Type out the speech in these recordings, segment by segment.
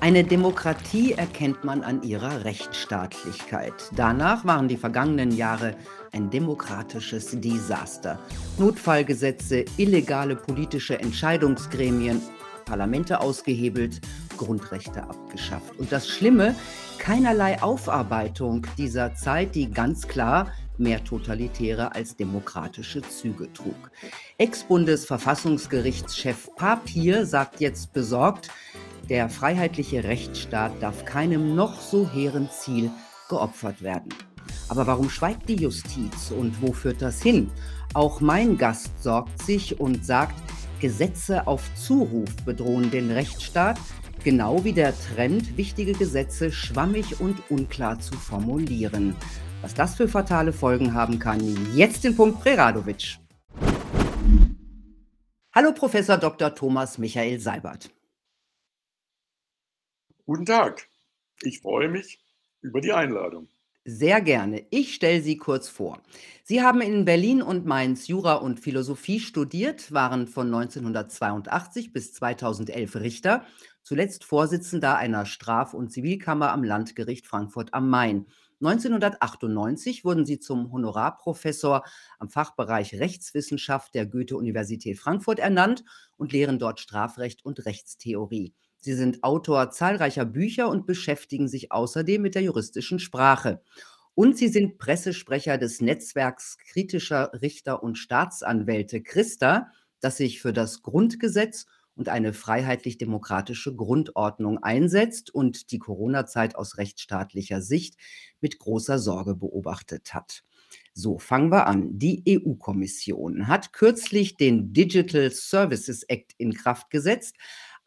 Eine Demokratie erkennt man an ihrer Rechtsstaatlichkeit. Danach waren die vergangenen Jahre ein demokratisches Desaster. Notfallgesetze, illegale politische Entscheidungsgremien, Parlamente ausgehebelt, Grundrechte abgeschafft. Und das Schlimme, keinerlei Aufarbeitung dieser Zeit, die ganz klar mehr totalitäre als demokratische Züge trug. Ex-Bundesverfassungsgerichtschef Papier sagt jetzt besorgt, der freiheitliche Rechtsstaat darf keinem noch so hehren Ziel geopfert werden. Aber warum schweigt die Justiz und wo führt das hin? Auch mein Gast sorgt sich und sagt, Gesetze auf Zuruf bedrohen den Rechtsstaat, genau wie der Trend, wichtige Gesetze schwammig und unklar zu formulieren. Was das für fatale Folgen haben kann, jetzt den Punkt Preradovic. Hallo Professor Dr. Thomas Michael Seibert. Guten Tag. Ich freue mich über die Einladung. Sehr gerne. Ich stelle Sie kurz vor. Sie haben in Berlin und Mainz Jura und Philosophie studiert, waren von 1982 bis 2011 Richter, zuletzt Vorsitzender einer Straf- und Zivilkammer am Landgericht Frankfurt am Main. 1998 wurden Sie zum Honorarprofessor am Fachbereich Rechtswissenschaft der Goethe-Universität Frankfurt ernannt und lehren dort Strafrecht und Rechtstheorie. Sie sind Autor zahlreicher Bücher und beschäftigen sich außerdem mit der juristischen Sprache. Und Sie sind Pressesprecher des Netzwerks kritischer Richter und Staatsanwälte Christa, das sich für das Grundgesetz und eine freiheitlich-demokratische Grundordnung einsetzt und die Corona-Zeit aus rechtsstaatlicher Sicht mit großer Sorge beobachtet hat. So, fangen wir an. Die EU-Kommission hat kürzlich den Digital Services Act in Kraft gesetzt,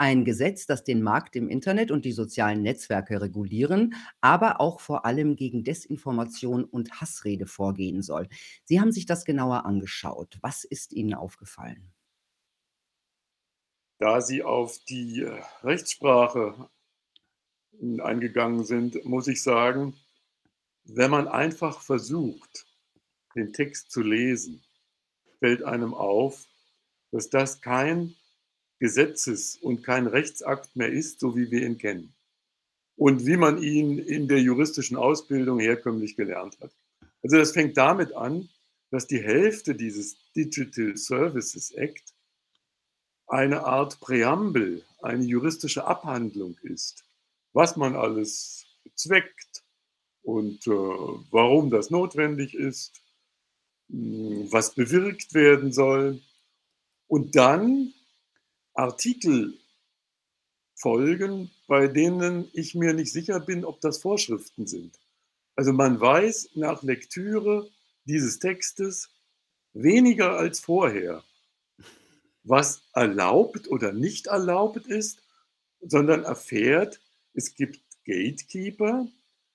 ein Gesetz, das den Markt im Internet und die sozialen Netzwerke regulieren, aber auch vor allem gegen Desinformation und Hassrede vorgehen soll. Sie haben sich das genauer angeschaut. Was ist Ihnen aufgefallen? Da Sie auf die äh, Rechtssprache eingegangen sind, muss ich sagen, wenn man einfach versucht, den Text zu lesen, fällt einem auf, dass das kein Gesetzes und kein Rechtsakt mehr ist, so wie wir ihn kennen. Und wie man ihn in der juristischen Ausbildung herkömmlich gelernt hat. Also das fängt damit an, dass die Hälfte dieses Digital Services Act eine Art Präambel, eine juristische Abhandlung ist, was man alles zweckt und äh, warum das notwendig ist, was bewirkt werden soll. Und dann Artikel folgen, bei denen ich mir nicht sicher bin, ob das Vorschriften sind. Also man weiß nach Lektüre dieses Textes weniger als vorher, was erlaubt oder nicht erlaubt ist, sondern erfährt, es gibt Gatekeeper,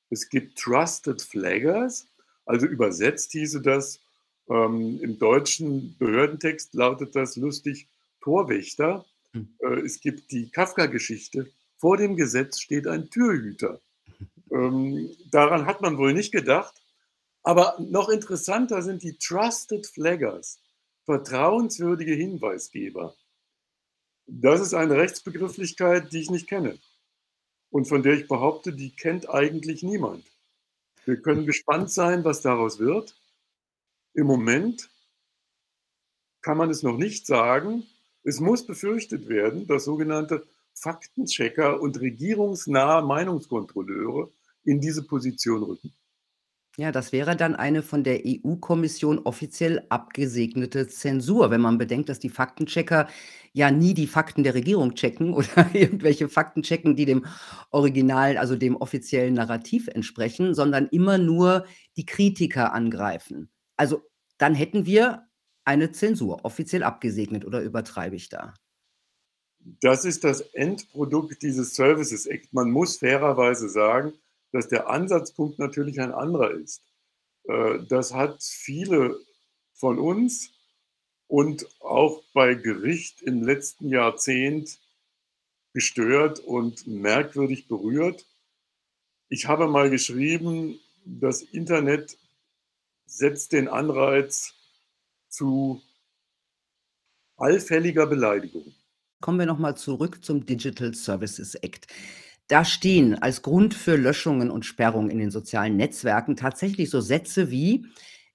es gibt Trusted Flaggers, also übersetzt hieße das, ähm, im deutschen Behördentext lautet das lustig Torwächter. Hm. Es gibt die Kafka-Geschichte. Vor dem Gesetz steht ein Türhüter. Ähm, daran hat man wohl nicht gedacht. Aber noch interessanter sind die Trusted Flaggers, vertrauenswürdige Hinweisgeber. Das ist eine Rechtsbegrifflichkeit, die ich nicht kenne und von der ich behaupte, die kennt eigentlich niemand. Wir können gespannt sein, was daraus wird. Im Moment kann man es noch nicht sagen, es muss befürchtet werden, dass sogenannte Faktenchecker und regierungsnahe Meinungskontrolleure in diese Position rücken. Ja, das wäre dann eine von der EU-Kommission offiziell abgesegnete Zensur, wenn man bedenkt, dass die Faktenchecker ja nie die Fakten der Regierung checken oder irgendwelche Fakten checken, die dem Original, also dem offiziellen Narrativ entsprechen, sondern immer nur die Kritiker angreifen. Also dann hätten wir eine Zensur offiziell abgesegnet oder übertreibe ich da? Das ist das Endprodukt dieses Services Act. Man muss fairerweise sagen, dass der Ansatzpunkt natürlich ein anderer ist. Äh, das hat viele von uns und auch bei Gericht im letzten Jahrzehnt gestört und merkwürdig berührt. Ich habe mal geschrieben, das Internet setzt den Anreiz zu allfälliger Beleidigung. Kommen wir nochmal zurück zum Digital Services Act. Da stehen als Grund für Löschungen und Sperrungen in den sozialen Netzwerken tatsächlich so Sätze wie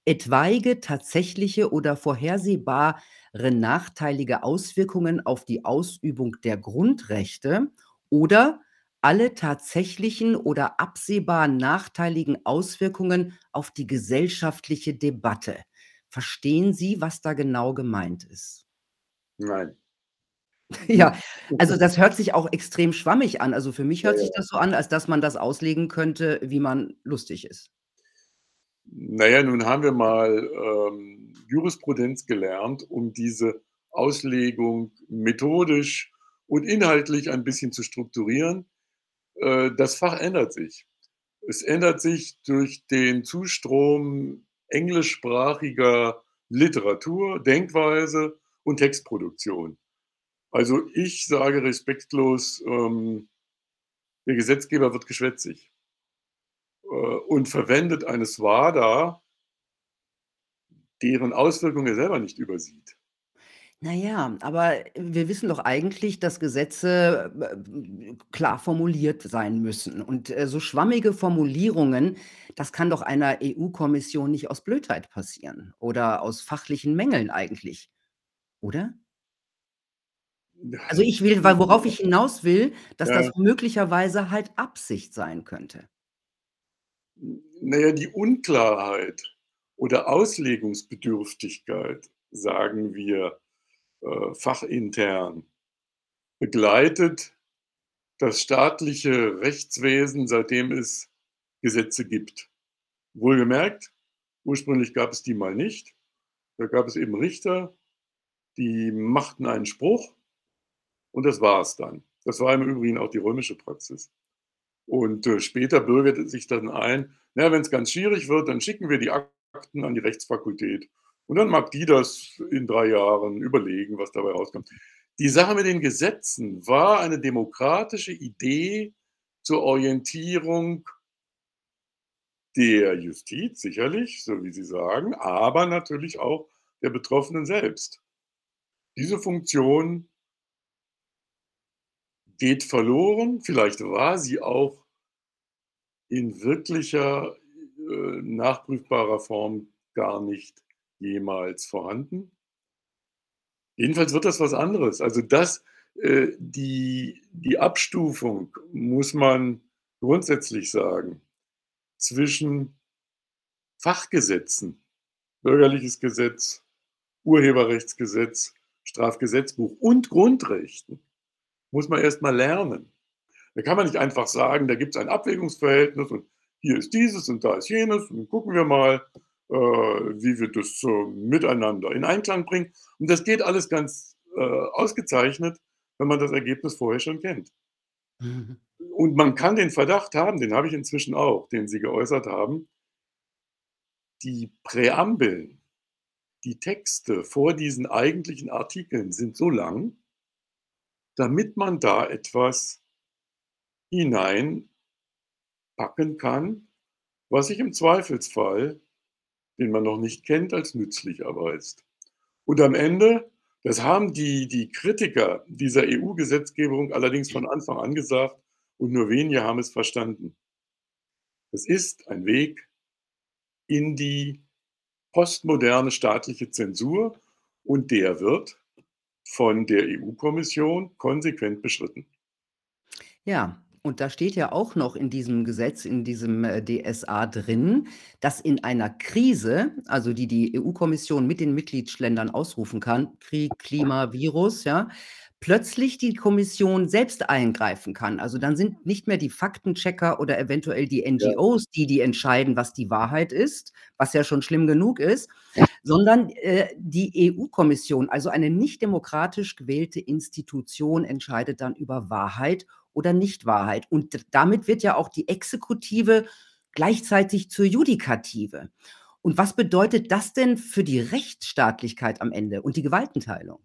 etwaige tatsächliche oder vorhersehbare nachteilige Auswirkungen auf die Ausübung der Grundrechte oder alle tatsächlichen oder absehbar nachteiligen Auswirkungen auf die gesellschaftliche Debatte. Verstehen Sie, was da genau gemeint ist? Nein. Ja, also das hört sich auch extrem schwammig an. Also für mich Ja, hört sich ja. das so an, als dass man das auslegen könnte, wie man lustig ist. Na ja, nun haben wir mal, ähm, Jurisprudenz gelernt, um diese Auslegung methodisch und inhaltlich ein bisschen zu strukturieren. Äh, das Fach ändert sich. Es ändert sich durch den Zustrom englischsprachiger Literatur, Denkweise und Textproduktion. Also, ich sage respektlos, ähm, der Gesetzgeber wird geschwätzig äh, und verwendet eine SWADA deren Auswirkungen er selber nicht übersieht. Na ja, aber wir wissen doch eigentlich, dass Gesetze, äh, klar formuliert sein müssen. Und, äh, so schwammige Formulierungen, das kann doch einer EU-Kommission nicht aus Blödheit passieren oder aus fachlichen Mängeln eigentlich, oder? Also, ich will weil worauf ich hinaus will, dass das Ja. möglicherweise halt Absicht sein könnte. N na ja, die Unklarheit oder Auslegungsbedürftigkeit, sagen wir, äh, fachintern, begleitet das staatliche Rechtswesen, seitdem es Gesetze gibt. Wohlgemerkt, ursprünglich gab es die mal nicht. Da gab es eben Richter, die machten einen Spruch und das war es dann. Das war im Übrigen auch die römische Praxis. Und, äh, später bürgerte sich dann ein: „Na ja, wenn's ganz schwierig wird, dann schicken wir die Akten an die Rechtsfakultät und dann mag die das in 3 Jahren überlegen, was dabei rauskommt.“ Die Sache mit den Gesetzen war eine demokratische Idee zur Orientierung der Justiz sicherlich, so wie Sie sagen, aber natürlich auch der Betroffenen selbst. Diese Funktion geht verloren. Vielleicht war sie auch in wirklicher, äh, nachprüfbarer Form gar nicht jemals vorhanden. Jedenfalls wird das was anderes. Also, das äh, die die Abstufung, muss man grundsätzlich sagen, zwischen Fachgesetzen, Bürgerliches Gesetz, Urheberrechtsgesetz, Strafgesetzbuch und Grundrechten, muss man erst mal lernen. Da kann man nicht einfach sagen, da gibt's ein Abwägungsverhältnis und hier ist dieses und da ist jenes und gucken wir mal, wie wir das so miteinander in Einklang bringen. Und das geht alles ganz, äh, ausgezeichnet, wenn man das Ergebnis vorher schon kennt. Mhm. Und man kann den Verdacht haben, den habe ich inzwischen auch, den Sie geäußert haben die Präambeln, die Texte vor diesen eigentlichen Artikeln sind so lang damit man da etwas hineinpacken kann, was sich im Zweifelsfall, den man noch nicht kennt, als nützlich erweist. Und am Ende, das haben die die Kritiker dieser EU-Gesetzgebung allerdings von Anfang an gesagt und nur wenige haben es verstanden. Es ist ein Weg in die postmoderne staatliche Zensur und der wird von der EU-Kommission konsequent beschritten. Ja, und da steht ja auch noch in diesem Gesetz, in diesem, äh, DSA drin, dass in einer Krise, also die die EU-Kommission mit den Mitgliedsländern ausrufen kann, Krieg, Klima, Virus, ja, plötzlich die Kommission selbst eingreifen kann. Also, dann sind nicht mehr die Faktenchecker oder eventuell die. NGOs die, die entscheiden, was die Wahrheit ist, was ja schon schlimm genug ist, sondern, äh, die EU-Kommission, also eine nicht demokratisch gewählte Institution, entscheidet dann über Wahrheit oder Nichtwahrheit. Und damit wird ja auch die Exekutive gleichzeitig zur Judikative. Und was bedeutet das denn für die Rechtsstaatlichkeit am Ende und die Gewaltenteilung?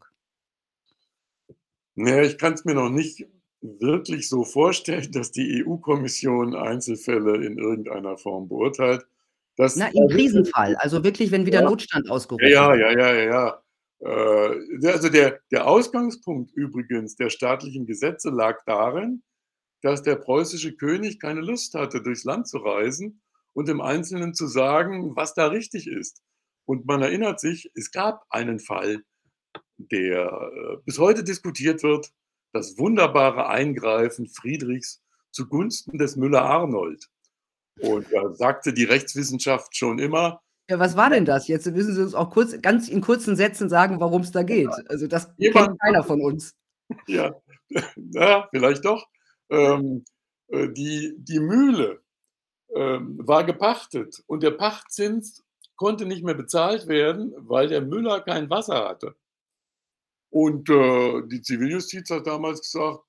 Na ja, ich kann's mir noch nicht wirklich so vorstellen, dass die EU-Kommission Einzelfälle in irgendeiner Form beurteilt. Das Na, im Krisenfall, also wirklich, wenn wieder Ja. Notstand ausgerufen Ja, wird. ja, ja, ja, ja. Der also der der Ausgangspunkt übrigens der staatlichen Gesetze lag darin, dass der preußische König keine Lust hatte, durchs Land zu reisen und im Einzelnen zu sagen, was da richtig ist. Und man erinnert sich, es gab einen Fall, der äh, bis heute diskutiert wird, das wunderbare Eingreifen Friedrichs zugunsten des Müller-Arnold. Und da sagte die Rechtswissenschaft schon immer, ja, was war denn das? Jetzt müssen Sie uns auch kurz, ganz in kurzen Sätzen sagen, warum es da geht. Also das Jemand- kennt keiner von uns. Ja, ja vielleicht doch. Ähm, äh, die, die Mühle ähm, war gepachtet und der Pachtzins konnte nicht mehr bezahlt werden, weil der Müller kein Wasser hatte. Und äh, die Ziviljustiz hat damals gesagt,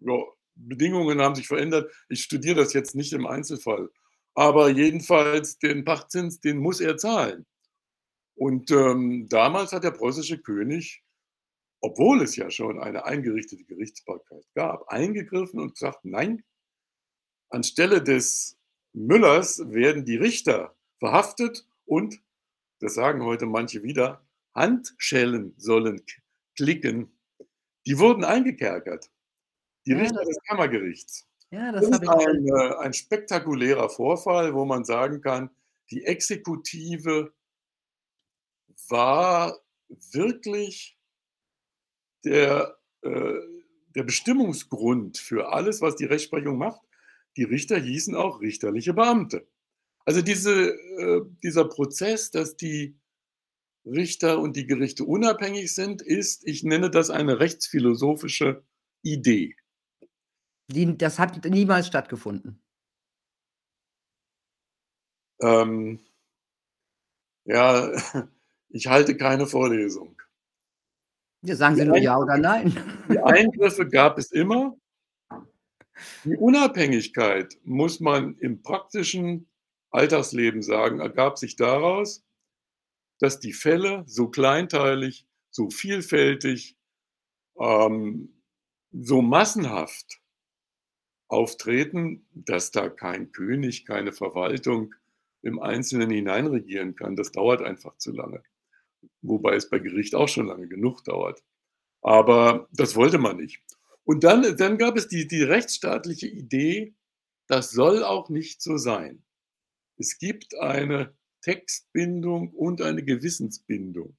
ja, Bedingungen haben sich verändert. Ich studiere das jetzt nicht im Einzelfall. Aber jedenfalls den Pachtzins, den muss er zahlen. Und ähm, damals hat der preußische König obwohl es ja schon eine eingerichtete Gerichtsbarkeit gab, eingegriffen und gesagt, nein, anstelle des Müllers werden die Richter verhaftet und, das sagen heute manche wieder, Handschellen sollen klicken. Die wurden eingekerkert. Die Richter des Kammergerichts. Ja, das Das ist ein, äh, ein spektakulärer Vorfall, wo man sagen kann, die Exekutive war wirklich der, äh, der Bestimmungsgrund für alles, was die Rechtsprechung macht. Die Richter hießen auch richterliche Beamte. Also diese, äh, dieser Prozess, dass die Richter und die Gerichte unabhängig sind, ist, ich nenne das eine rechtsphilosophische Idee. Die, das hat niemals stattgefunden. Ähm, ja, ich halte keine Vorlesung. Ja, sagen Sie Die nur ein- ja oder nein. Die Eingriffe gab es immer. Die Unabhängigkeit, muss man im praktischen Alltagsleben sagen, ergab sich daraus, dass die Fälle so kleinteilig, so vielfältig, ähm, so massenhaft auftreten, dass da kein König, keine Verwaltung im Einzelnen hineinregieren kann. Das dauert einfach zu lange. Wobei es bei Gericht auch schon lange genug dauert. Aber das wollte man nicht. Und dann, dann gab es die, die rechtsstaatliche Idee, das soll auch nicht so sein. Es gibt eine Textbindung und eine Gewissensbindung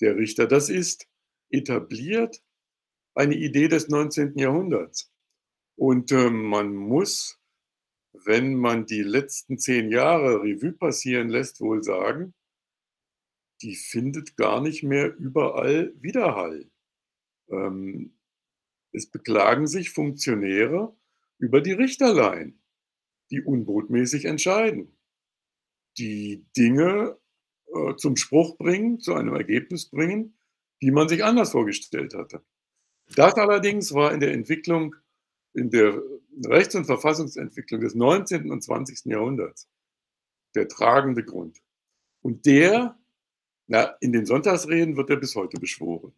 der Richter. Das ist etabliert eine Idee des 19. Jahrhunderts. Und ähm, man muss, wenn man die letzten zehn Jahre Revue passieren lässt, wohl sagen, die findet gar nicht mehr überall Widerhall. Ähm, es beklagen sich Funktionäre über die Richterlein, die unbotmäßig entscheiden, die Dinge äh, zum Spruch bringen, zu einem Ergebnis bringen, die man sich anders vorgestellt hatte. Das allerdings war in der Entwicklung, in der Rechts- und Verfassungsentwicklung des 19. und 20. Jahrhunderts der tragende Grund. Und der, na, in den Sonntagsreden wird er bis heute beschworen.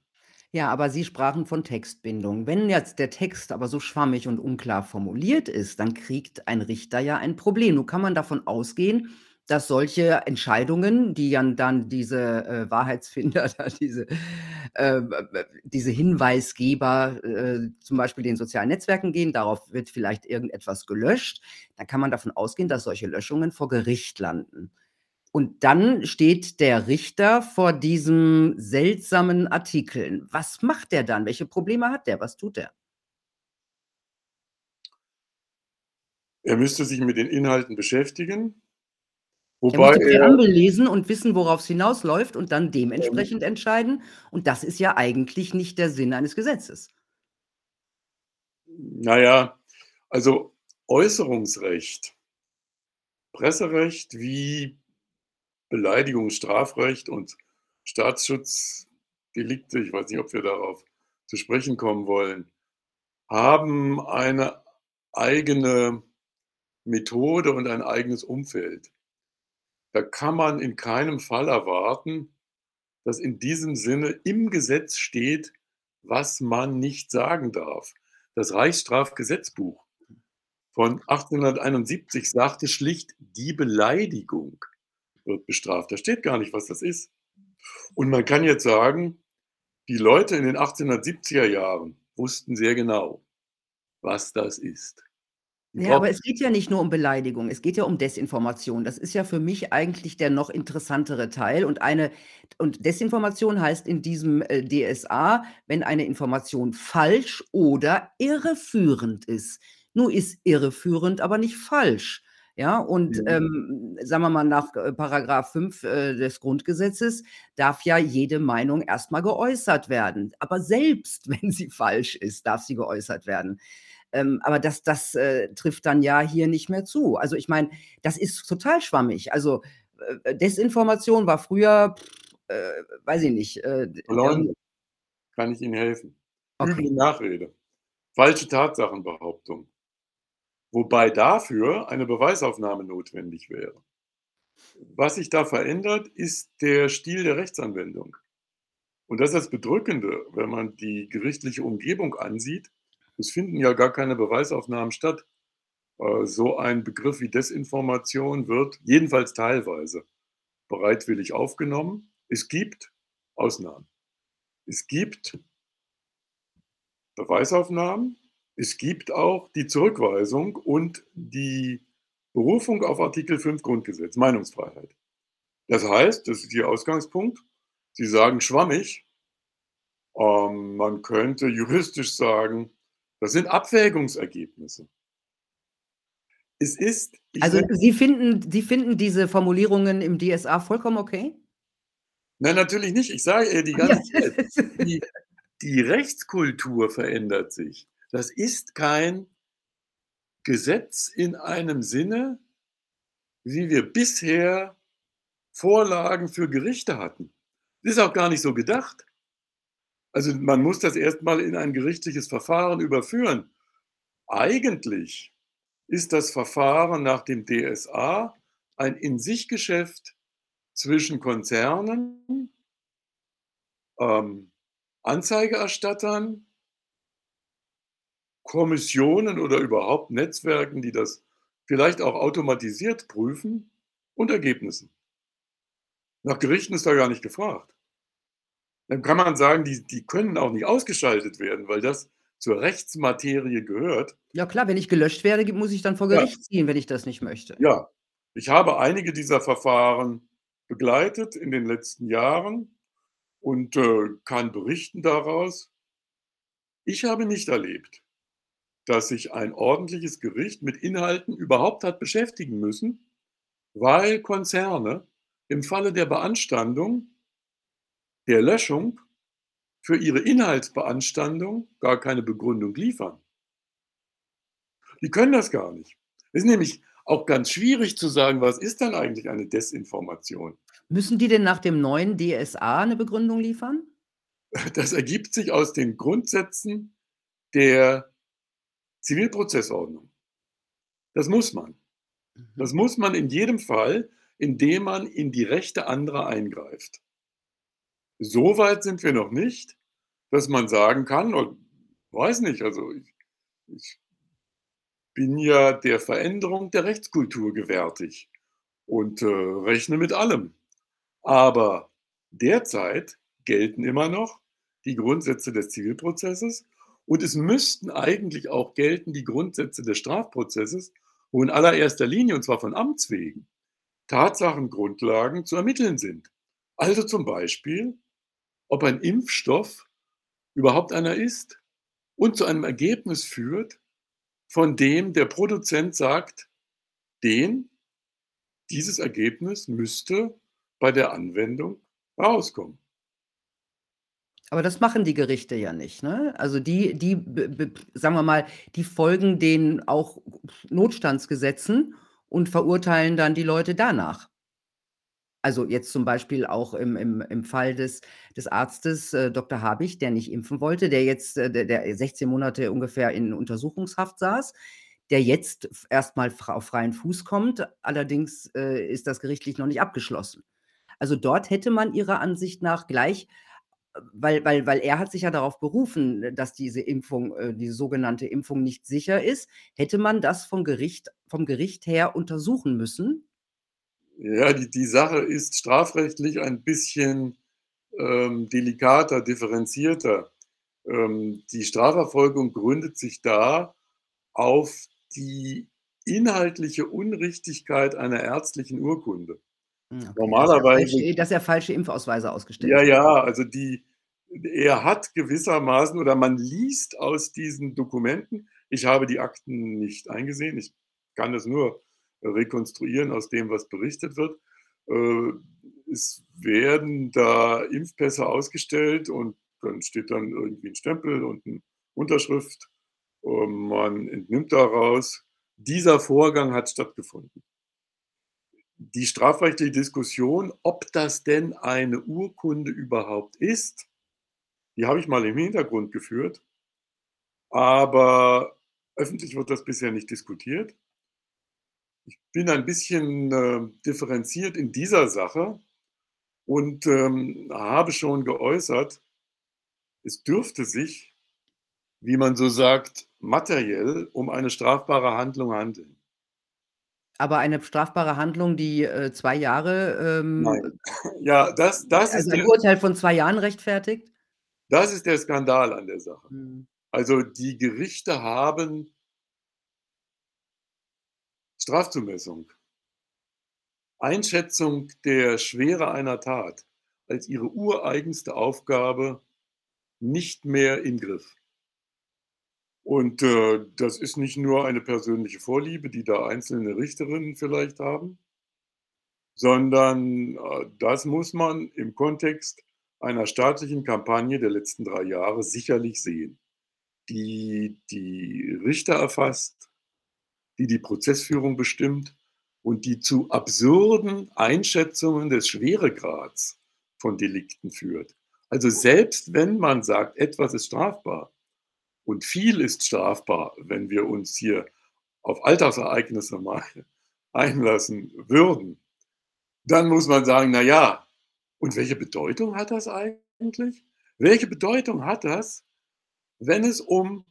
Ja, aber Sie sprachen von Textbindung. Wenn jetzt der Text aber so schwammig und unklar formuliert ist, dann kriegt ein Richter ja ein Problem. Nun kann man davon ausgehen, dass solche Entscheidungen, die ja dann diese äh, Wahrheitsfinder, diese, äh, diese Hinweisgeber äh, zum Beispiel den sozialen Netzwerken gehen, darauf wird vielleicht irgendetwas gelöscht, dann kann man davon ausgehen, dass solche Löschungen vor Gericht landen. Und dann steht der Richter vor diesem seltsamen Artikeln. Was macht der dann? Welche Probleme hat der? Was tut er? Er müsste sich mit den Inhalten beschäftigen, Er muss wobei die Präambel lesen und wissen, worauf es hinausläuft und dann dementsprechend entscheiden. Und das ist ja eigentlich nicht der Sinn eines Gesetzes. naja, also Äußerungsrecht, Presserecht wie Beleidigung, Strafrecht und Staatsschutzdelikte, ich weiß nicht, ob wir darauf zu sprechen kommen wollen, haben eine eigene Methode und ein eigenes Umfeld. Da kann man in keinem Fall erwarten, dass in diesem Sinne im Gesetz steht, was man nicht sagen darf. Das Reichsstrafgesetzbuch von 1871 sagte schlicht, die Beleidigung wird bestraft. Da steht gar nicht, was das ist. Und man kann jetzt sagen, die Leute in den 1870er Jahren wussten sehr genau, was das ist. Ja, aber es geht ja nicht nur um Beleidigung, es geht ja um Desinformation. Das ist ja für mich eigentlich der noch interessantere Teil und eine und Desinformation heißt in diesem, äh, DSA, wenn eine Information falsch oder irreführend ist. Nur ist irreführend, aber nicht falsch, ja? Und, Mhm. ähm, sagen wir mal, nach, äh, Paragraph 5, äh, des Grundgesetzes darf ja jede Meinung erst mal geäußert werden. Aber selbst wenn sie falsch ist, darf sie geäußert werden. Ähm, aber das das, äh, trifft dann ja hier nicht mehr zu. Also, ich meine, das ist total schwammig. Also, äh, Desinformation war früher, äh, weiß ich nicht, äh, Verleumdung. ähm Kann ich Ihnen helfen. Okay. Üble Nachrede, falsche Tatsachenbehauptung. Wobei dafür eine Beweisaufnahme notwendig wäre. Was sich da verändert, ist der Stil der Rechtsanwendung. Und das ist das Bedrückende, wenn man die gerichtliche Umgebung ansieht. Es finden ja gar keine Beweisaufnahmen statt. Äh, so ein Begriff wie Desinformation wird jedenfalls teilweise bereitwillig aufgenommen. Es gibt Ausnahmen. Es gibt Beweisaufnahmen, es gibt auch die Zurückweisung und die Berufung auf Artikel 5 Grundgesetz, Meinungsfreiheit. Das heißt, das ist Ihr Ausgangspunkt, Sie sagen schwammig, ähm, man könnte juristisch sagen, das sind Abwägungsergebnisse. Es ist Also, Sie finden Sie finden diese Formulierungen im DSA vollkommen okay? Nein, natürlich nicht. Ich sage ja die Ja. ganze Zeit, die die Rechtskultur verändert sich. Das ist kein Gesetz in einem Sinne, wie wir bisher Vorlagen für Gerichte hatten. Ist auch gar nicht so gedacht. Also, man muss das erst mal in ein gerichtliches Verfahren überführen. Eigentlich ist das Verfahren nach dem DSA ein In-sich-Geschäft zwischen Konzernen ähm, Anzeigerstattern Kommissionen oder überhaupt Netzwerken, die das vielleicht auch automatisiert prüfen und Ergebnissen. Nach Gerichten ist da gar nicht gefragt. Dann kann man sagen, die die können auch nicht ausgeschaltet werden, weil das zur Rechtsmaterie gehört. Ja klar, wenn ich gelöscht werde, muss ich dann vor Ja. Gericht ziehen, wenn ich das nicht möchte. Ja, ich habe einige dieser Verfahren begleitet in den letzten Jahren und, äh, kann berichten daraus. Ich habe nicht erlebt, dass sich ein ordentliches Gericht mit Inhalten überhaupt hat beschäftigen müssen, weil Konzerne im Falle der Beanstandung der Löschung für ihre Inhaltsbeanstandung gar keine Begründung liefern. Die können das gar nicht. Es ist nämlich auch ganz schwierig zu sagen, was ist denn eigentlich eine Desinformation? Müssen die denn nach dem neuen DSA 'ne Begründung liefern? Das ergibt sich aus den Grundsätzen der Zivilprozessordnung. Das muss man. Mhm. Das muss man in jedem Fall, indem man in die Rechte anderer eingreift. So weit sind wir noch nicht, dass man sagen kann und weiß nicht, also ich ich bin ja der Veränderung der Rechtskultur gewärtig und, äh, rechne mit allem. Aber derzeit gelten immer noch die Grundsätze des Zivilprozesses und es müssten eigentlich auch gelten die Grundsätze des Strafprozesses, wo in allererster Linie, und zwar von Amts wegen, Tatsachengrundlagen zu ermitteln sind. Also zum Beispiel, ob ein Impfstoff überhaupt einer ist und zu einem Ergebnis führt, von dem der Produzent sagt: „Den dieses Ergebnis müsste bei der Anwendung rauskommen.“ Aber das machen die Gerichte ja nicht, ne? Also, die die sagen wir mal, die folgen den auch Notstandsgesetzen und verurteilen dann die Leute danach. Also, jetzt zum Beispiel auch im im im Fall des des Arztes, äh, Doktor Habich, der nicht impfen wollte, der jetzt, äh der der 16 Monate ungefähr in Untersuchungshaft saß, der jetzt f erst mal fr auf freien Fuß kommt. Allerdings, äh, ist das gerichtlich noch nicht abgeschlossen. Also, dort hätte man ihrer Ansicht nach gleich äh, weil weil weil er hat sich ja darauf berufen, dass diese Impfung äh, diese sogenannte Impfung nicht sicher ist, hätte man das vom Gericht vom Gericht her untersuchen müssen. Ja, die die Sache ist strafrechtlich ein bisschen, ähm, delikater, differenzierter. Ähm, die Strafverfolgung gründet sich da auf die inhaltliche Unrichtigkeit einer ärztlichen Urkunde. Hm, okay, er Normalerweise dass er falsche Impfausweise ausgestellt Ja, hat. ja, also die er hat gewissermaßen oder man liest aus diesen Dokumenten ich habe die Akten nicht eingesehen, ich kann das nur rekonstruieren aus dem, was berichtet wird. Äh, es werden da Impfpässe ausgestellt und dann steht dann irgendwie 'n Stempel und 'ne Unterschrift und man entnimmt daraus, dieser Vorgang hat stattgefunden. Die strafrechtliche Diskussion, ob das denn eine Urkunde überhaupt ist, die habe ich mal im Hintergrund geführt, aber öffentlich wird das bisher nicht diskutiert. Ich bin ein bisschen, äh, differenziert in dieser Sache und, ähm, habe schon geäußert, es dürfte sich, wie man so sagt, materiell um eine strafbare Handlung handeln. Aber eine strafbare Handlung, die, äh, 2 Jahre, Nein. ähm Ja, das das ist also, ein der Urteil von 2 Jahren rechtfertigt? das ist der Skandal an der Sache. Mhm. Also, die Gerichte haben Strafzumessung Einschätzung der Schwere einer Tat als ihre ureigenste Aufgabe nicht mehr im Griff. Und, äh, das ist nicht nur eine persönliche Vorliebe, die da einzelne Richterinnen vielleicht haben, sondern, äh, das muss man im Kontext einer staatlichen Kampagne der letzten 3 Jahre sicherlich sehen, die die Richter erfasst, die die Prozessführung bestimmt und die zu absurden Einschätzungen des Schweregrads von Delikten führt. Also, selbst wenn man sagt, etwas ist strafbar und viel ist strafbar, wenn wir uns hier auf Alltagsereignisse mal einlassen würden, dann muss man sagen: „Na ja, und welche Bedeutung hat das eigentlich? Welche Bedeutung hat das, wenn es um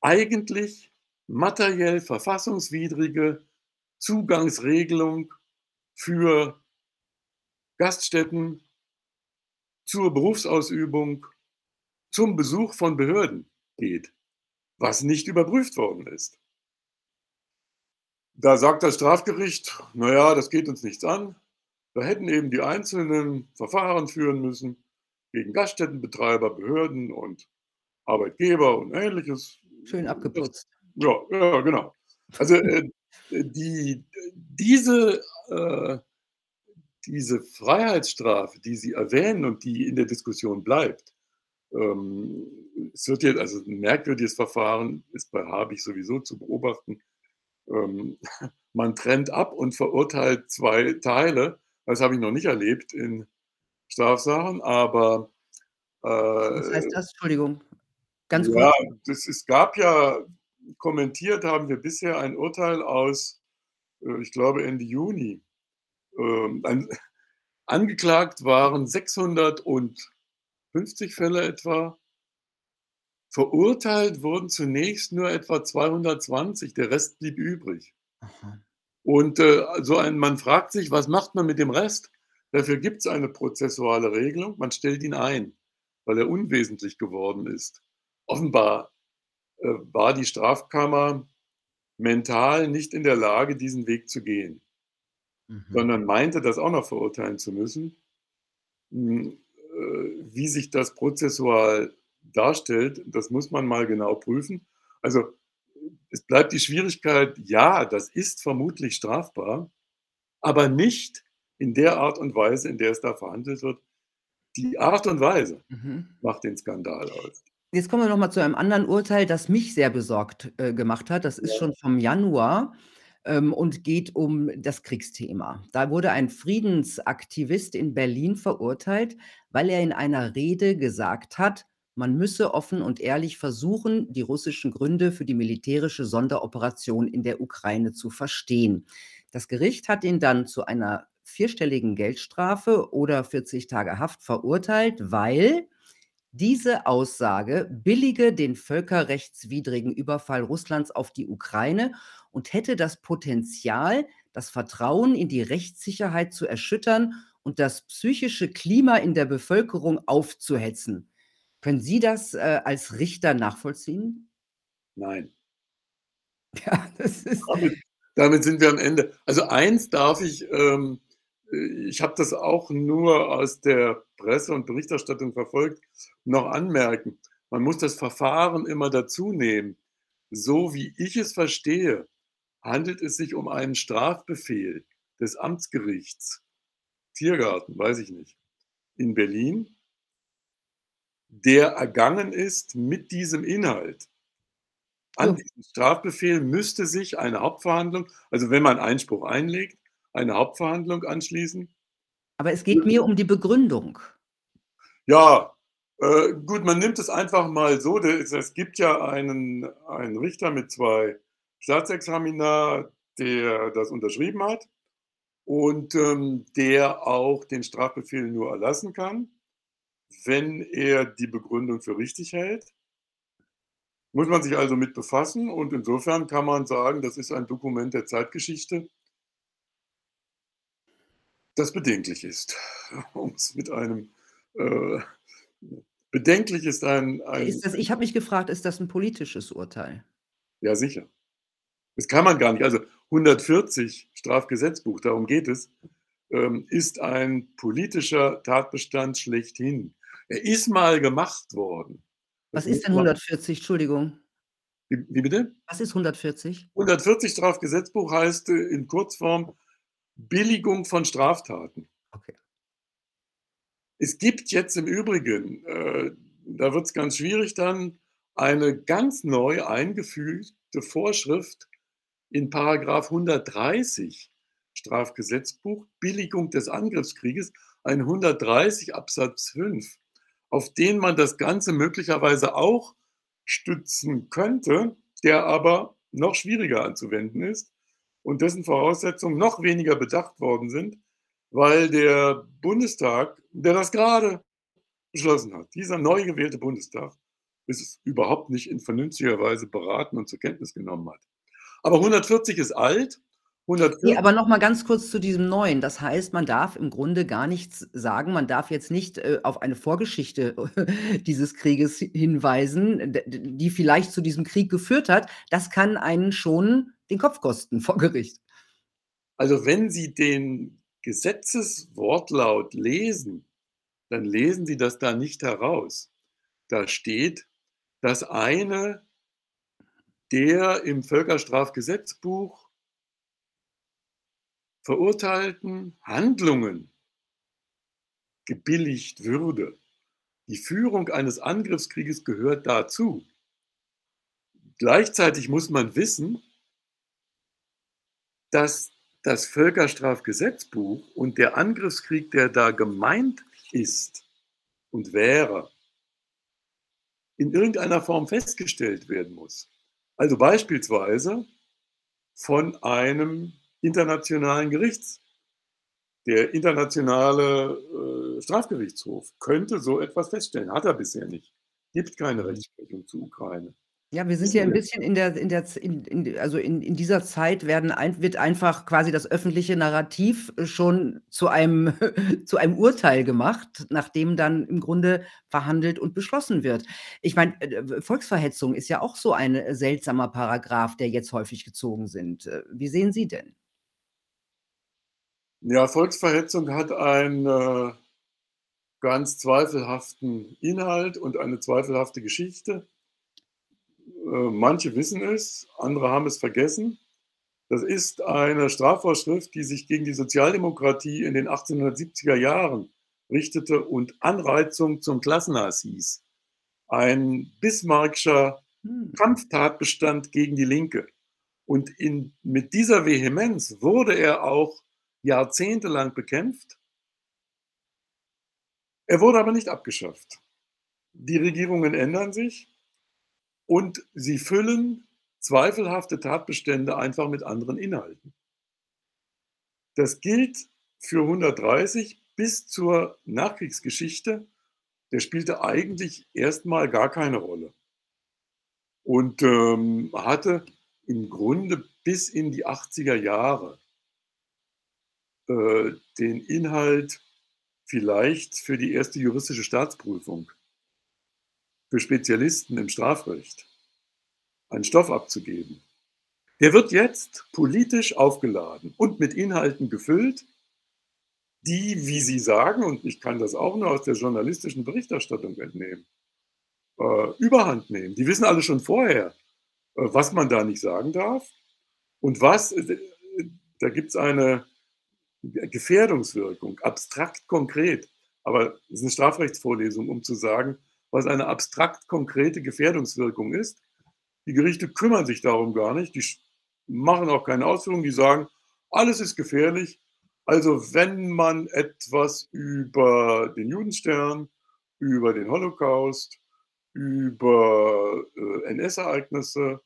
eigentlich materiell verfassungswidrige Zugangsregelung für Gaststätten zur Berufsausübung, zum Besuch von Behörden geht, was nicht überprüft worden ist?“ Da sagt das Strafgericht: „Na ja, das geht uns nichts an.“ Da hätten eben die Einzelnen Verfahren führen müssen gegen Gaststättenbetreiber, Behörden und Arbeitgeber und Ähnliches. Schön abgeputzt. Ja, ja, genau. Also, äh, die diese äh, diese Freiheitsstrafe, die Sie erwähnen und die in der Diskussion bleibt, ähm, es wird jetzt also 'n merkwürdiges Verfahren ist bei Habich sowieso zu beobachten. Ähm, man trennt ab und verurteilt 2 Teile. Das habe ich noch nicht erlebt in Strafsachen, aber, Was heißt äh das? Entschuldigung, ganz ja, kurz. das es gab ja kommentiert haben wir bisher ein Urteil aus, äh, ich glaube, Ende Juni. Ähm, angeklagt waren 650 Fälle etwa. Verurteilt wurden zunächst nur etwa 220, der Rest blieb übrig. Aha. Und, äh, so ein man fragt sich, was macht man mit dem Rest? Dafür gibt's eine prozessuale Regelung, man stellt ihn ein, weil er unwesentlich geworden ist. Offenbar, war die Strafkammer mental nicht in der Lage, diesen Weg zu gehen, Mhm. sondern meinte, das auch noch verurteilen zu müssen. Hm, äh, wie sich das prozessual darstellt, das muss man mal genau prüfen. Also, es bleibt die Schwierigkeit, ja, das ist vermutlich strafbar, aber nicht in der Art und Weise, in der es da verhandelt wird. Die Art und Weise Mhm. macht den Skandal aus. Jetzt kommen wir noch mal zu einem anderen Urteil, das mich sehr besorgt, äh, gemacht hat. Das ist Ja. schon vom Januar, ähm, und geht um das Kriegsthema. Da wurde ein Friedensaktivist in Berlin verurteilt, weil er in einer Rede gesagt hat, man müsse offen und ehrlich versuchen, die russischen Gründe für die militärische Sonderoperation in der Ukraine zu verstehen. Das Gericht hat ihn dann zu einer vierstelligen Geldstrafe oder 40 Tage Haft verurteilt, weil diese Aussage billige den völkerrechtswidrigen Überfall Russlands auf die Ukraine und hätte das Potenzial, das Vertrauen in die Rechtssicherheit zu erschüttern und das psychische Klima in der Bevölkerung aufzuhetzen. Können Sie das, äh, als Richter nachvollziehen? Nein. Ja, das ist Damit damit sind wir am Ende. Also, eins darf ich ähm, äh, ich habe das auch nur aus der Presse und Berichterstattung verfolgt, noch anmerken. Man muss das Verfahren immer dazunehmen. So wie ich es verstehe, handelt es sich um einen Strafbefehl des Amtsgerichts Tiergarten, weiß ich nicht, in Berlin der ergangen ist mit diesem Inhalt. An diesem Strafbefehl müsste sich eine Hauptverhandlung also, wenn man Einspruch einlegt, eine Hauptverhandlung anschließen. Aber es geht mir um die Begründung. Ja, äh, gut, man nimmt es einfach mal so, de es gibt ja einen einen Richter mit 2 Staatsexamina, der das unterschrieben hat und, ähm, der auch den Strafbefehl nur erlassen kann, wenn er die Begründung für richtig hält. Muss man sich also mit befassen und insofern kann man sagen, das ist ein Dokument der Zeitgeschichte das bedenklich ist, um's mit einem, äh bedenklich ist ein ein Ist das ich habe mich gefragt, ist das 'n politisches Urteil? Ja, sicher. Das kann man gar nicht. Also, 140 Strafgesetzbuch, darum geht es, ähm, ist ein politischer Tatbestand schlechthin. Er ist mal gemacht worden. Was Das ist denn man 140? Entschuldigung. Wie wie bitte? Was ist 140? 140 Strafgesetzbuch heißt, äh, in Kurzform Billigung von Straftaten. Okay. Es gibt jetzt im Übrigen, äh, da wird's ganz schwierig dann, eine ganz neu eingefügte Vorschrift in Paragraph 130 Strafgesetzbuch, Billigung des Angriffskrieges, ein 130 Absatz 5, auf den man das Ganze möglicherweise auch stützen könnte, der aber noch schwieriger anzuwenden ist und dessen Voraussetzungen noch weniger bedacht worden sind, weil der Bundestag, der das grade beschlossen hat dieser neu gewählte Bundestag, es überhaupt nicht in vernünftiger Weise beraten und zur Kenntnis genommen hat. Aber 140 ist alt, Ne, 140 aber noch mal ganz kurz zu diesem Neuen. Das heißt, man darf im Grunde gar nichts sagen. Man darf jetzt nicht, äh, auf eine Vorgeschichte dieses Krieges hi hinweisen, die vielleicht zu diesem Krieg geführt hat. Das kann einen schon den Kopf kosten vor Gericht. Also, wenn Sie den Gesetzeswortlaut lesen, dann lesen Sie das da nicht heraus. Da steht, dass eine der im Völkerstrafgesetzbuch verurteilten Handlungen gebilligt würde. Die Führung eines Angriffskrieges gehört dazu. Gleichzeitig muss man wissen dass das Völkerstrafgesetzbuch und der Angriffskrieg, der da gemeint ist und wäre in irgendeiner Form festgestellt werden muss. Also, beispielsweise von einem internationalen Gerichts der Internationale, äh, Strafgerichtshof könnte so etwas feststellen, hat er bisher nicht. Gibt keine Mhm. Rechtsprechung zu Ukraine. Ja, wir sind ja Wissen 'n wir bisschen in der in der in in also, in in dieser Zeit werden ein wird einfach quasi das öffentliche Narrativ schon zu einem zu einem Urteil gemacht, nachdem dann im Grunde verhandelt und beschlossen wird. Ich meine, äh, Volksverhetzung ist ja auch so ein, seltsamer Paragraph, der jetzt häufig gezogen sind. Äh, wie sehen Sie denn? Ja, Volksverhetzung hat einen, äh, ganz zweifelhaften Inhalt und eine zweifelhafte Geschichte. Äh, manche wissen es, andere haben es vergessen. Das ist eine Strafvorschrift, die sich gegen die Sozialdemokratie in den 1870er Jahren richtete und Anreizung zum Klassenhass hieß. Ein Bismarckscher Hm. Kampftatbestand gegen die Linke. Und in mit dieser Vehemenz wurde er auch jahrzehntelang bekämpft. Er wurde aber nicht abgeschafft. Die Regierungen ändern sich und sie füllen zweifelhafte Tatbestände einfach mit anderen Inhalten. Das gilt für 130 bis zur Nachkriegsgeschichte. Der spielte eigentlich erst mal gar keine Rolle. Und, ähm, hatte im Grunde bis in die 80er Jahre äh, den Inhalt vielleicht für die 1. juristische Staatsprüfung für Spezialisten im Strafrecht einen Stoff abzugeben. der wird jetzt politisch aufgeladen und mit Inhalten gefüllt, die, wie Sie sagen, und ich kann das auch nur aus der journalistischen Berichterstattung entnehmen, äh, Überhand nehmen. Die wissen alle schon vorher, äh, was man da nicht sagen darf und was, äh, da gibt es eine Gefährdungswirkung, abstrakt konkret. Aber es ist eine Strafrechtsvorlesung, um zu sagen, was eine abstrakt konkrete Gefährdungswirkung ist. Die Gerichte kümmern sich darum gar nicht, die machen auch keine Ausführungen, die sagen, alles ist gefährlich. Also wenn man etwas über den Judenstern, über den Holocaust, über äh, NS-Ereignisse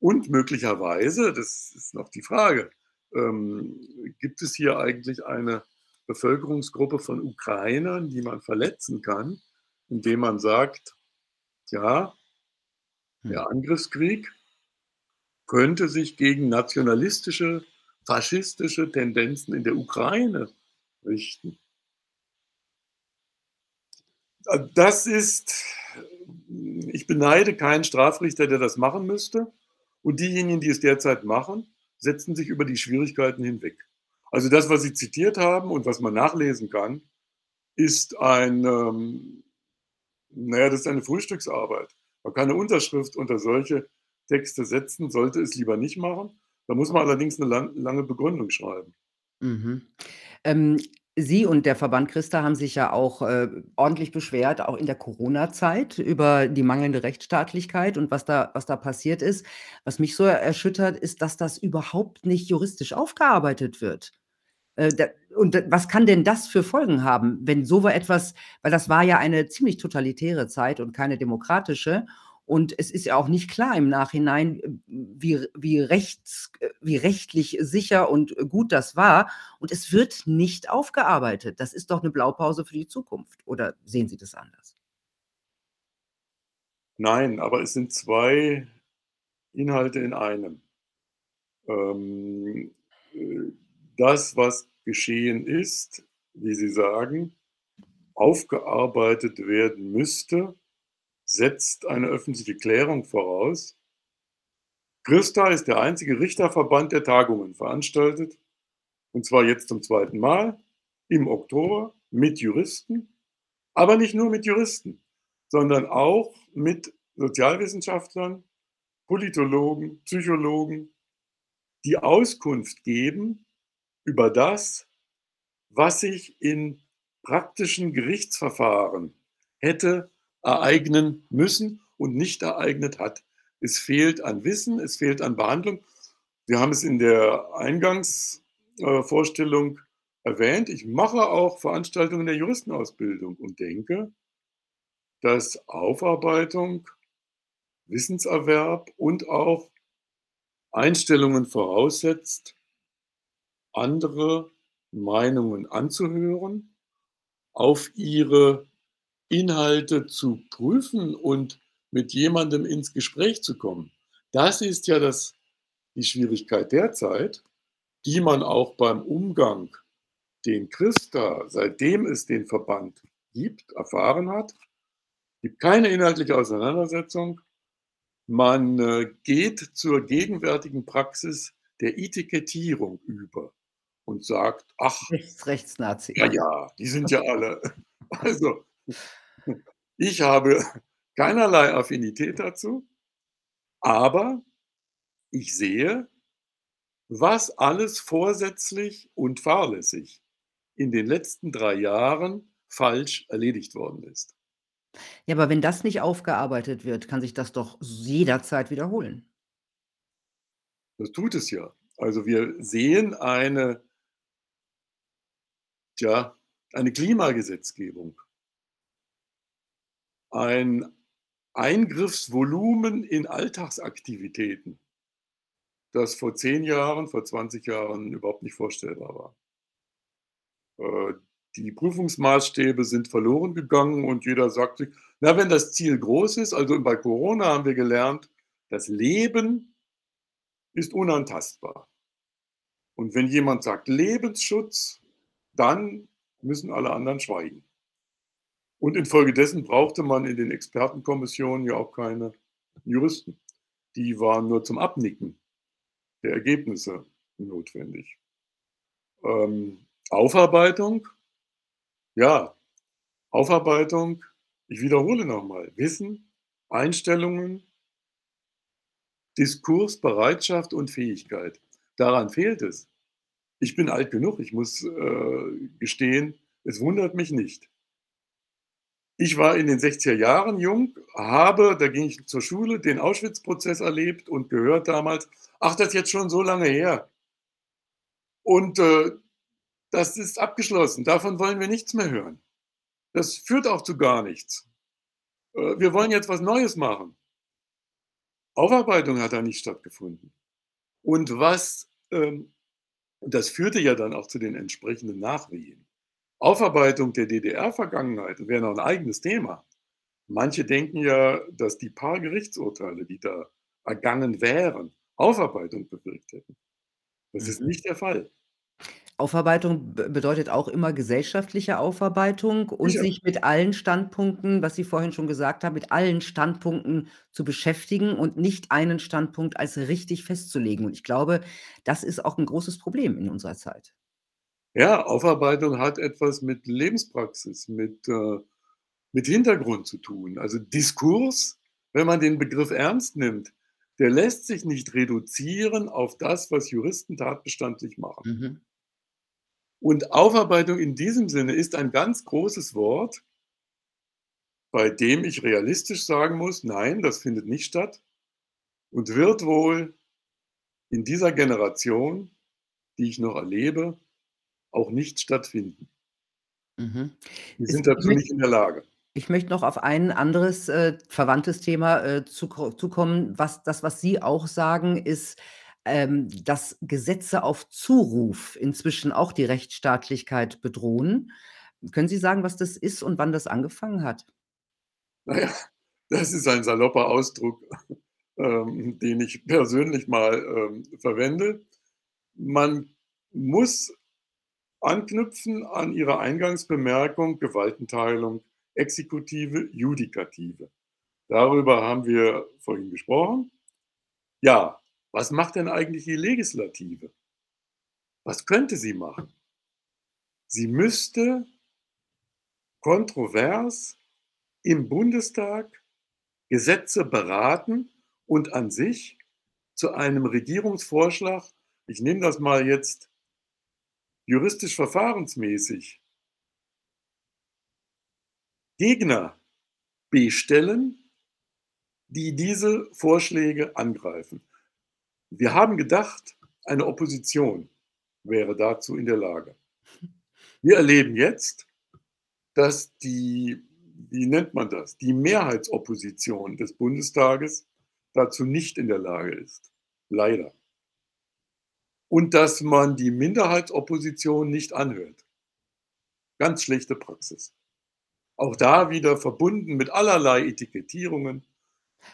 und möglicherweise, das ist noch die Frage, ähm, gibt es hier eigentlich eine Bevölkerungsgruppe von Ukrainern, die man verletzen kann, indem man sagt, ja, der hm. Angriffskrieg könnte sich gegen nationalistische, faschistische Tendenzen in der Ukraine richten. Das ist, ich beneide keinen Strafrichter, der das machen müsste. Und diejenigen, die es derzeit machen, setzen sich über die Schwierigkeiten hinweg. Also das, was Sie zitiert haben und was man nachlesen kann, ist ein, ähm, naja, das ist eine Frühstücksarbeit. Man kann eine Unterschrift unter solche Texte setzen, sollte es lieber nicht machen. Da muss man allerdings eine lang, lange Begründung schreiben. Mhm. Ähm, Sie und der Verband Christa haben sich ja auch äh, ordentlich beschwert, auch in der Corona-Zeit, über die mangelnde Rechtsstaatlichkeit und was da, was da passiert ist. Was mich so erschüttert, ist, dass das überhaupt nicht juristisch aufgearbeitet wird. Äh, und was kann denn das für Folgen haben, wenn so etwas, weil das war ja eine ziemlich totalitäre Zeit und keine demokratische. Und es ist ja auch nicht klar im Nachhinein, äh, wie, wie, rechts, äh, wie rechtlich sicher und gut das war. Und es wird nicht aufgearbeitet. Das ist doch eine Blaupause für die Zukunft. Oder sehen Sie das anders? Nein, aber es sind zwei Inhalte in einem. Ähm, äh, das, was geschehen ist, wie Sie sagen, aufgearbeitet werden müsste, setzt eine öffentliche Klärung voraus. Christa ist der einzige Richterverband, der Tagungen veranstaltet, und zwar jetzt zum zweiten Mal im Oktober mit Juristen, aber nicht nur mit Juristen, sondern auch mit Sozialwissenschaftlern, Politologen, Psychologen, die Auskunft geben über das, was sich in praktischen Gerichtsverfahren hätte ereignen müssen und nicht ereignet hat. Es fehlt an Wissen, es fehlt an Behandlung. Wir haben es in der Eingangsvorstellung erwähnt. Ich mache auch Veranstaltungen der Juristenausbildung und denke, dass Aufarbeitung, Wissenserwerb und auch Einstellungen voraussetzt, andere Meinungen anzuhören, auf ihre Inhalte zu prüfen und mit jemandem ins Gespräch zu kommen. Das ist ja das, die Schwierigkeit derzeit, die man auch beim Umgang den Christa, seitdem es den Verband gibt, erfahren hat. Es gibt keine inhaltliche Auseinandersetzung. Man äh, geht zur gegenwärtigen Praxis der Etikettierung über und sagt, ach, Rechts, Rechtsnazi. ja, ja, die sind ja alle. Also, ich habe keinerlei Affinität dazu, aber ich sehe, was alles vorsätzlich und fahrlässig in den letzten drei Jahren falsch erledigt worden ist. Ja, aber wenn das nicht aufgearbeitet wird, kann sich das doch jederzeit wiederholen. Das tut es ja. Also wir sehen eine Tja, eine Klimagesetzgebung, ein Eingriffsvolumen in Alltagsaktivitäten, das vor 10 Jahren, vor 20 Jahren überhaupt nicht vorstellbar war. Äh, die Prüfungsmaßstäbe sind verloren gegangen und jeder sagt sich, na, wenn das Ziel groß ist, also bei Corona haben wir gelernt, das Leben ist unantastbar. Und wenn jemand sagt Lebensschutz, dann müssen alle anderen schweigen. Und infolgedessen brauchte man in den Expertenkommissionen ja auch keine Juristen. Die waren nur zum Abnicken. der Ergebnisse notwendig. Ähm, Aufarbeitung, ja, Aufarbeitung, ich wiederhole nochmal, Wissen, Einstellungen, Diskurs, Bereitschaft und Fähigkeit. Daran fehlt es. Ich bin alt genug, ich muss äh, gestehen, es wundert mich nicht. Ich war in den 60er Jahren jung, habe, da ging ich zur Schule, den Auschwitz-Prozess erlebt und gehört damals, ach, das ist jetzt schon so lange her. Und äh, das ist abgeschlossen, davon wollen wir nichts mehr hören. Das führt auch zu gar nichts. Äh, wir wollen jetzt was Neues machen. Aufarbeitung hat da nicht stattgefunden. Und was, ähm, das führte ja dann auch zu den entsprechenden Nachwehen. Aufarbeitung der DDR-Vergangenheit wäre noch ein eigenes Thema. Manche denken ja, dass die paar Gerichtsurteile, die da ergangen wären, Aufarbeitung bewirkt hätten. Das ist Mhm. nicht der Fall. Aufarbeitung be bedeutet auch immer gesellschaftliche Aufarbeitung und Sicher. sich mit allen Standpunkten, was Sie vorhin schon gesagt haben, mit allen Standpunkten zu beschäftigen und nicht einen Standpunkt als richtig festzulegen. Und ich glaube, das ist auch 'n großes Problem in unserer Zeit. Ja, Aufarbeitung hat etwas mit Lebenspraxis, mit, äh mit Hintergrund zu tun. Also Diskurs, wenn man den Begriff ernst nimmt, der lässt sich nicht reduzieren auf das, was Juristen tatbestandlich machen. Mhm. Und Aufarbeitung in diesem Sinne ist ein ganz großes Wort bei dem ich realistisch sagen muss: „Nein, das findet nicht statt und wird wohl in dieser Generation, die ich noch erlebe, auch nicht stattfinden.“ Mhm. Die sind dazu nicht in der Lage. ich möchte noch auf ein anderes, äh, verwandtes Thema, äh, zuko zukommen. Was das, was Sie auch sagen, ist, ähm, dass Gesetze auf Zuruf inzwischen auch die Rechtsstaatlichkeit bedrohen. Können Sie sagen, was das ist und wann das angefangen hat? Na ja, das ist ein salopper Ausdruck, ähm, den ich persönlich mal, ähm, verwende. Man muss anknüpfen an Ihre Eingangsbemerkung, Gewaltenteilung, Exekutive, Judikative. Darüber haben wir vorhin gesprochen. Ja, was macht denn eigentlich die Legislative? Was könnte sie machen? Sie müsste kontrovers im Bundestag Gesetze beraten und an sich zu einem Regierungsvorschlag ich nehme das mal jetzt juristisch verfahrensmäßig Gegner bestellen, die diese Vorschläge angreifen. Wir haben gedacht, eine Opposition wäre dazu in der Lage. Wir erleben jetzt, dass die wie nennt man das, die Mehrheitsopposition des Bundestages dazu nicht in der Lage ist, leider. Und dass man die Minderheitsopposition nicht anhört. Ganz schlechte Praxis. Auch da wieder verbunden mit allerlei Etikettierungen.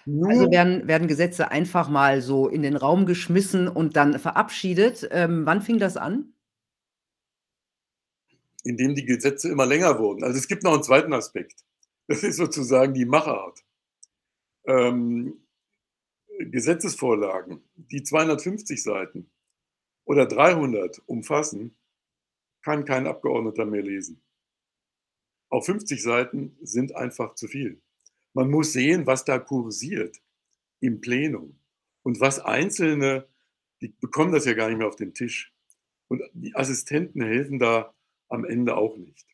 Also Nur werden werden Gesetze einfach mal so in den Raum geschmissen und dann verabschiedet. Ähm, wann fing das an? Indem die Gesetze immer länger wurden. Also, es gibt noch 'n zweiten Aspekt. Das ist sozusagen die Machart. Ähm, Gesetzesvorlagen, die 250 Seiten oder 300 umfassen, kann kein Abgeordneter mehr lesen. Auch 50 Seiten sind einfach zu viel. Man muss sehen, was da kursiert im Plenum und was Einzelne die bekommen das ja gar nicht mehr auf den Tisch. Und die Assistenten helfen da am Ende auch nicht.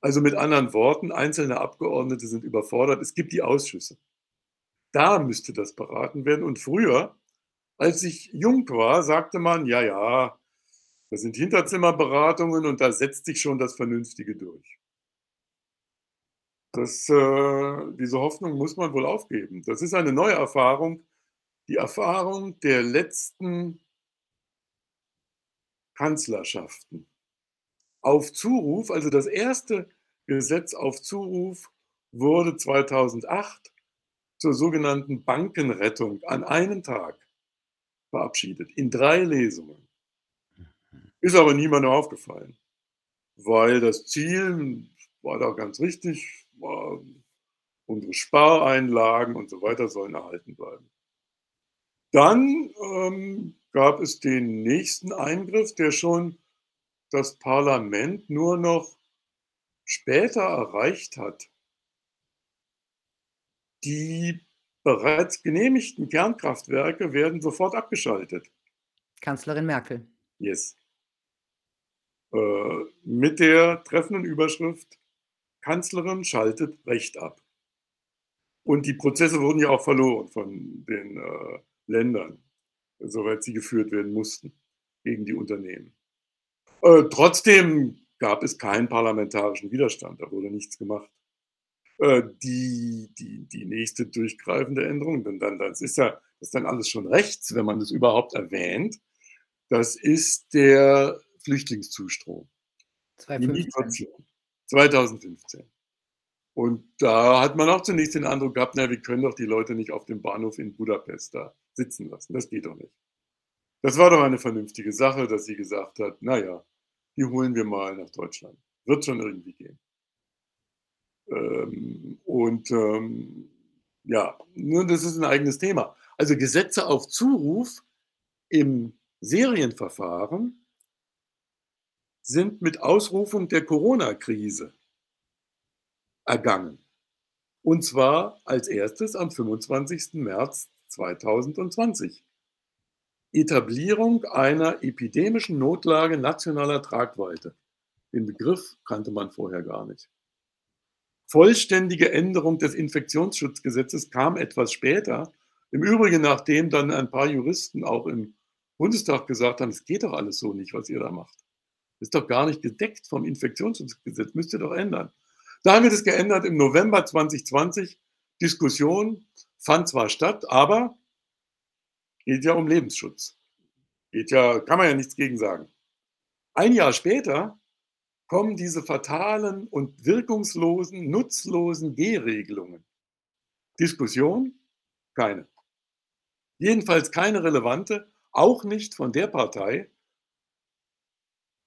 Also, mit anderen Worten, einzelne Abgeordnete sind überfordert. Es gibt die Ausschüsse. Da müsste das beraten werden und früher, als ich jung war, sagte man: „Ja, ja, das sind Hinterzimmerberatungen und da setzt sich schon das Vernünftige durch.“ Das äh, diese Hoffnung muss man wohl aufgeben. Das ist eine neue Erfahrung, die Erfahrung der letzten Kanzlerschaften. Auf Zuruf, also das 1. Gesetz auf Zuruf wurde 2008 zur sogenannten Bankenrettung an einem Tag verabschiedet, in 3 Lesungen. Mhm. Ist aber niemandem aufgefallen, weil das Ziel war da ganz richtig, war unsere Spareinlagen und so weiter sollen erhalten bleiben. Dann, ähm, gab es den nächsten Eingriff, der schon das Parlament nur noch später erreicht hat. Die bereits genehmigten Kernkraftwerke werden sofort abgeschaltet. Kanzlerin Merkel. Yes. Äh, mit der treffenden Überschrift Kanzlerin schaltet Recht ab. Und die Prozesse wurden ja auch verloren von den äh, Ländern, soweit sie geführt werden mussten gegen die Unternehmen. Äh, trotzdem gab es keinen parlamentarischen Widerstand, da wurde nichts gemacht. Äh, die, die, die nächste durchgreifende Änderung, denn dann, das ist ja das ist dann alles schon rechts, wenn man das überhaupt erwähnt, das ist der Flüchtlingszustrom. 2015. Die Migration. 2015. Und da hat man auch zunächst den Eindruck gehabt, na, wir können doch die Leute nicht auf dem Bahnhof in Budapest da sitzen lassen. Das geht doch nicht. Das war doch eine vernünftige Sache, dass sie gesagt hat, naja, die holen wir mal nach Deutschland. Wird schon irgendwie gehen. Ähm, und ähm, ja, nun, das ist ein eigenes Thema. Also Gesetze auf Zuruf im Serienverfahren sind mit Ausrufung der Corona-Krise ergangen. Und zwar als erstes am 25. März 2020. Etablierung einer epidemischen Notlage nationaler Tragweite. Den Begriff kannte man vorher gar nicht. Vollständige Änderung des Infektionsschutzgesetzes kam etwas später. Im Übrigen, nachdem dann ein paar Juristen auch im Bundestag gesagt haben, es geht doch alles so nicht, was ihr da macht. Ist doch gar nicht gedeckt vom Infektionsschutzgesetz, müsst ihr doch ändern. Da wird es geändert im November 2020. Diskussion fand zwar statt, aber geht ja um Lebensschutz. Geht ja, kann man ja nichts gegen sagen. Ein Jahr später kommen diese fatalen und wirkungslosen, nutzlosen G-Regelungen. Diskussion? Keine. Jedenfalls keine relevante, auch nicht von der Partei,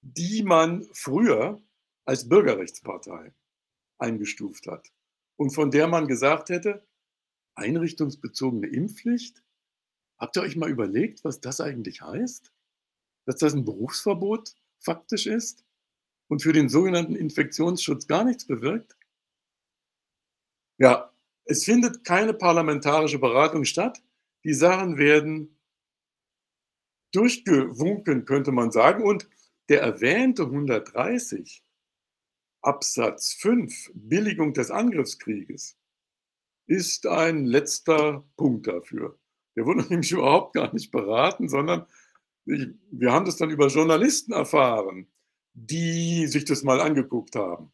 die man früher als Bürgerrechtspartei eingestuft hat und von der man gesagt hätte, einrichtungsbezogene Impfpflicht? Habt ihr euch mal überlegt, was das eigentlich heißt? Dass das ein Berufsverbot faktisch ist und für den sogenannten Infektionsschutz gar nichts bewirkt? Ja, es findet keine parlamentarische Beratung statt. Die Sachen werden durchgewunken, könnte man sagen. Und der erwähnte 130 Absatz 5, Billigung des Angriffskrieges, ist ein letzter Punkt dafür. Der wurde nämlich überhaupt gar nicht beraten, sondern ich, wir haben das dann über Journalisten erfahren, die sich das mal angeguckt haben.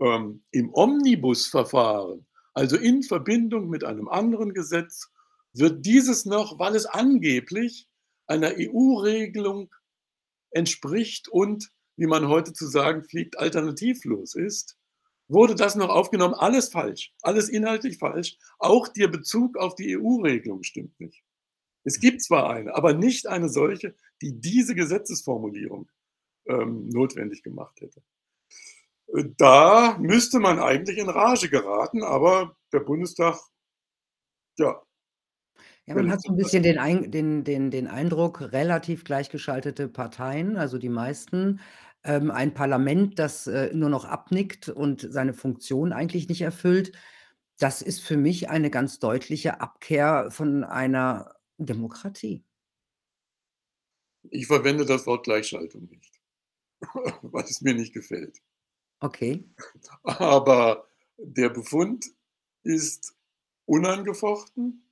Ähm, Im Omnibusverfahren, also in Verbindung mit einem anderen Gesetz, wird dieses noch, weil es angeblich einer EU-Regelung entspricht und wie man heute zu sagen pflegt, alternativlos ist, wurde das noch aufgenommen. Alles falsch, alles inhaltlich falsch. Auch der Bezug auf die EU-Regelung stimmt nicht. Es gibt zwar eine, aber nicht eine solche, die diese Gesetzesformulierung ähm, notwendig gemacht hätte. Da müsste man eigentlich in Rage geraten, aber der Bundestag, ja, ja, man hat so ein bisschen den den den den Eindruck, relativ gleichgeschaltete Parteien, also die meisten, ähm, ein Parlament, das, äh, nur noch abnickt und seine Funktion eigentlich nicht erfüllt. Das ist für mich eine ganz deutliche Abkehr von einer Demokratie. Ich verwende das Wort Gleichschaltung nicht, weil es mir nicht gefällt. Okay. Aber der Befund ist unangefochten.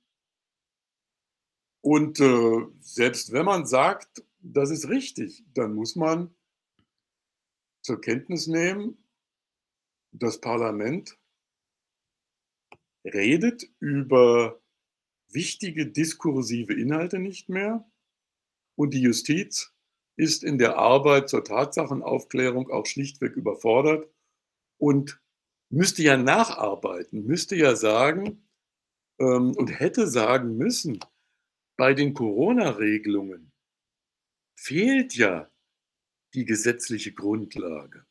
Und äh, selbst wenn man sagt, das ist richtig, dann muss man zur Kenntnis nehmen, das Parlament redet über wichtige diskursive Inhalte nicht mehr und die Justiz ist in der Arbeit zur Tatsachenaufklärung auch schlichtweg überfordert und müsste ja nacharbeiten, müsste ja sagen ähm, und hätte sagen müssen, bei den Corona-Regelungen fehlt ja die gesetzliche Grundlage.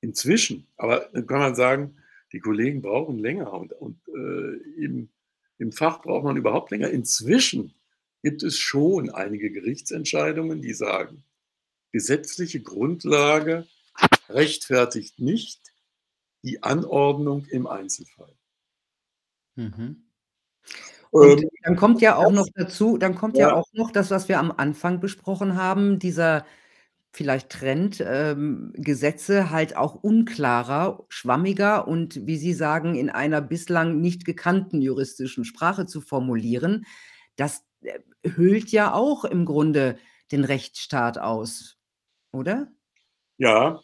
Inzwischen, aber dann kann man sagen, die Kollegen brauchen länger und, und äh, im, im Fach braucht man überhaupt länger. Inzwischen gibt es schon einige Gerichtsentscheidungen, die sagen: „Gesetzliche Grundlage rechtfertigt nicht die Anordnung im Einzelfall.“ Mhm. Und Ähm, dann kommt ja auch noch dazu dann kommt ja Ja. auch noch das, was wir am Anfang besprochen haben, dieser vielleicht Trend, ähm, Gesetze halt auch unklarer, schwammiger und, wie Sie sagen, in einer bislang nicht gekannten juristischen Sprache zu formulieren. Das, äh, höhlt ja auch im Grunde den Rechtsstaat aus, oder? Ja.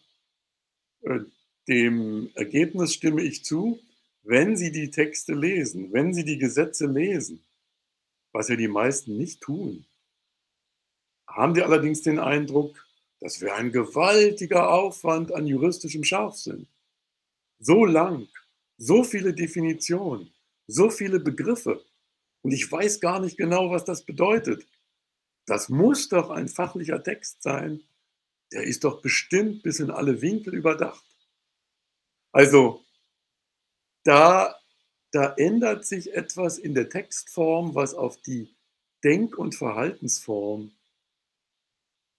Äh, dem Ergebnis stimme ich zu, wenn Sie die Texte lesen, wenn Sie die Gesetze lesen, was ja die meisten nicht tun haben die allerdings den Eindruck, das wäre ein gewaltiger Aufwand an juristischem Scharfsinn. So lang, so viele Definitionen, so viele Begriffe und ich weiß gar nicht genau, was das bedeutet. Das muss doch ein fachlicher Text sein. Der ist doch bestimmt bis in alle Winkel überdacht. Also da da ändert sich etwas in der Textform, was auf die Denk und Verhaltensform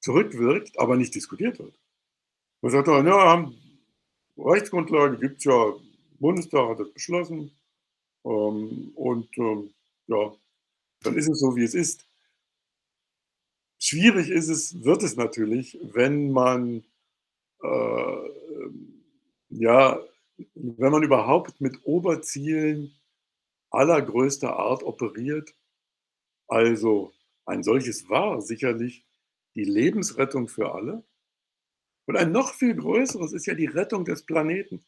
zurückwirkt, aber nicht diskutiert wird. Man sagt „Ja, Rechtsgrundlage gibt's ja. Bundestag hat das beschlossen, ähm, und, ähm, ja, dann ist es so, wie es ist.“ Schwierig ist es wird es natürlich, wenn man, äh, ja wenn man überhaupt mit Oberzielen allergrößter Art operiert. Also, ein solches war sicherlich die Lebensrettung für alle. Und ein noch viel größeres ist ja die Rettung des Planeten.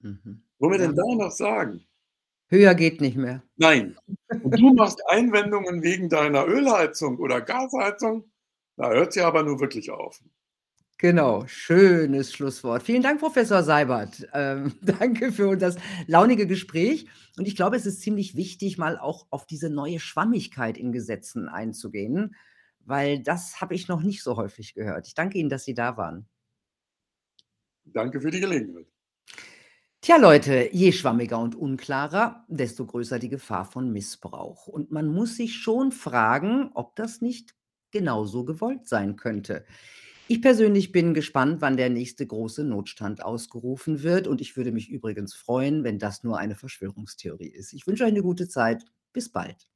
Mhm. Wollen wir Ja. denn da noch sagen? Höher geht nicht mehr. Nein. Und du machst Einwendungen wegen deiner Ölheizung oder Gasheizung? Da hört's ja aber nun wirklich auf. Genau, schönes Schlusswort. Vielen Dank, Professor Seibert. Ähm, danke für das launige Gespräch. Und ich glaube, es ist ziemlich wichtig, mal auch auf diese neue Schwammigkeit in Gesetzen einzugehen, weil das habe ich noch nicht so häufig gehört. Ich danke Ihnen, dass Sie da waren. Danke für die Gelegenheit. Tja, Leute, je schwammiger und unklarer, desto größer die Gefahr von Missbrauch. Und man muss sich schon fragen, ob das nicht genauso gewollt sein könnte. Ich persönlich bin gespannt, wann der nächste große Notstand ausgerufen wird und ich würde mich übrigens freuen, wenn das nur eine Verschwörungstheorie ist. Ich wünsche euch 'ne gute Zeit. Bis bald.